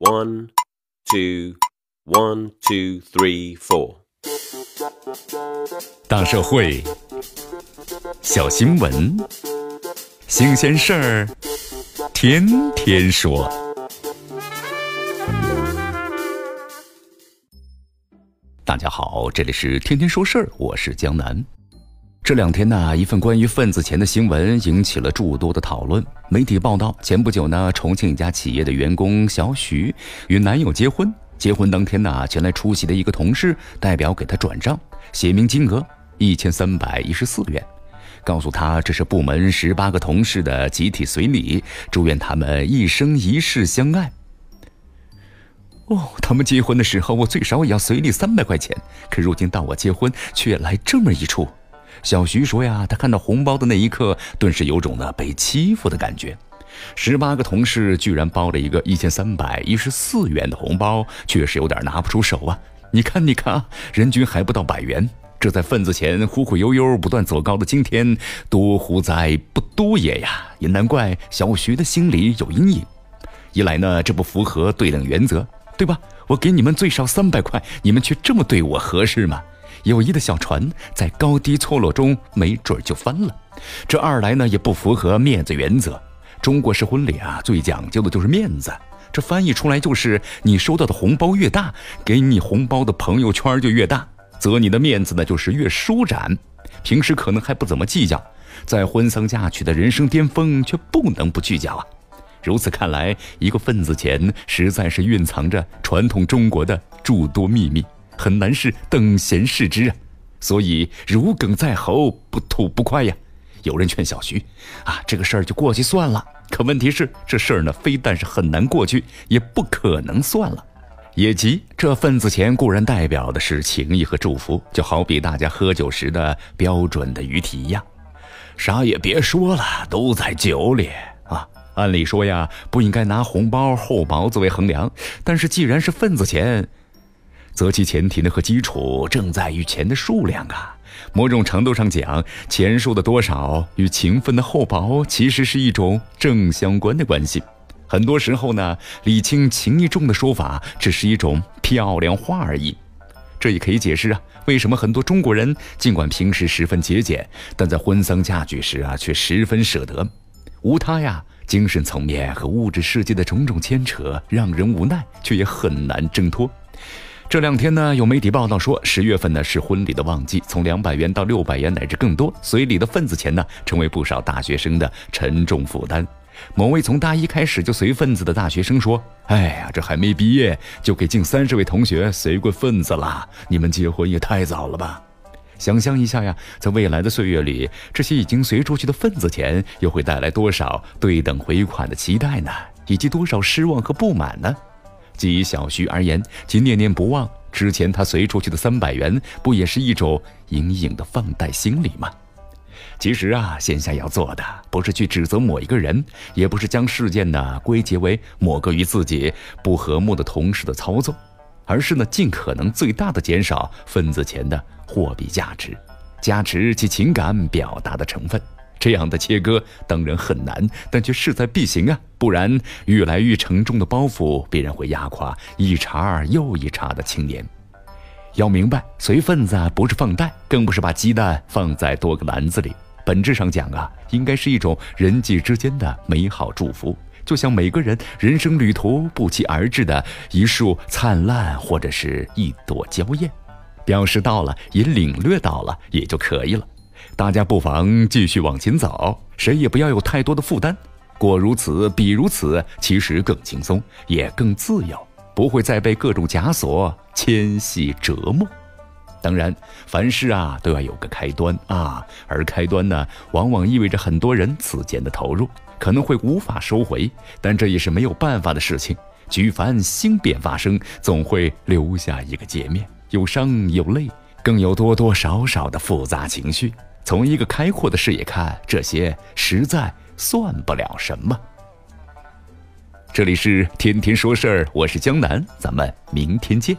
One, two, one, two, three, four。大社会，小新闻，新鲜事儿，天天说。大家好，这里是天天说事儿，我是江南。这两天呢，一份关于份子钱的新闻引起了诸多的讨论。媒体报道，前不久呢，重庆一家企业的员工小许与男友结婚，结婚当天呢，前来出席的一个同事代表给他转账，写明金额一千三百一十四元，告诉他这是部门十八个同事的集体随礼，祝愿他们一生一世相爱。哦，他们结婚的时候我最少也要随礼三百块钱，可如今到我结婚却来这么一出。小徐说呀，他看到红包的那一刻，顿时有种呢被欺负的感觉。十八个同事居然包了一个一千三百一十四元的红包，确实有点拿不出手啊！你看，你看啊，人均还不到百元，这在份子钱忽忽悠悠不断走高的今天，多乎哉不多也呀！也难怪小徐的心里有阴影。一来呢，这不符合对等原则，对吧？我给你们最少三百块，你们却这么对我，合适吗？友谊的小船在高低错落中没准就翻了。这二来呢，也不符合面子原则。中国式婚礼啊，最讲究的就是面子。这翻译出来就是：你收到的红包越大，给你红包的朋友圈就越大，则你的面子呢就是越舒展。平时可能还不怎么计较，在婚丧嫁娶的人生巅峰却不能不计较啊。如此看来，一个份子钱实在是蕴藏着传统中国的诸多秘密。很难是等闲视之啊，所以如鲠在喉，不吐不快呀。有人劝小徐，啊，这个事儿就过去算了。可问题是，这事儿呢，非但是很难过去，也不可能算了。也即，这份子钱固然代表的是情谊和祝福，就好比大家喝酒时的标准的语体一样，啥也别说了，都在酒里啊。按理说呀，不应该拿红包厚薄作为衡量，但是既然是份子钱。则其前提呢和基础正在于钱的数量啊。某种程度上讲，钱数的多少与情分的厚薄其实是一种正相关的关系。很多时候呢，礼轻情意重的说法只是一种漂亮话而已。这也可以解释啊，为什么很多中国人尽管平时十分节俭，但在婚丧嫁娶时啊却十分舍得。无他呀，精神层面和物质世界的种种牵扯让人无奈，却也很难挣脱。这两天呢，有媒体报道说，十月份呢是婚礼的旺季，从两百元到六百元乃至更多，随礼的份子钱呢，成为不少大学生的沉重负担。某位从大一开始就随份子的大学生说：“哎呀，这还没毕业就给近三十位同学随过份子了，你们结婚也太早了吧？”想象一下呀，在未来的岁月里，这些已经随出去的份子钱又会带来多少对等回款的期待呢？以及多少失望和不满呢？基于小徐而言，其念念不忘之前他随出去的三百元，不也是一种隐隐的放贷心理吗？其实啊，线下要做的不是去指责某一个人，也不是将事件呢归结为某个与自己不和睦的同事的操作，而是呢尽可能最大的减少份子钱的货币价值，加持其情感表达的成分。这样的切割当然很难，但却势在必行啊！不然越来越沉重的包袱必然会压垮一茬又一茬的青年。要明白，随份子不是放贷，更不是把鸡蛋放在多个篮子里。本质上讲啊，应该是一种人际之间的美好祝福，就像每个人人生旅途不期而至的一束灿烂，或者是一朵娇艳，表示到了，也领略到了，也就可以了。大家不妨继续往前走，谁也不要有太多的负担。过如此，彼如此，其实更轻松，也更自由，不会再被各种枷锁牵系折磨。当然，凡事啊都要有个开端啊，而开端呢，往往意味着很多人此间的投入可能会无法收回，但这也是没有办法的事情。举凡新变发生，总会留下一个界面，有伤有泪，更有多多少少的复杂情绪。从一个开阔的视野看，这些实在算不了什么。这里是天天说事儿，我是江南，咱们明天见。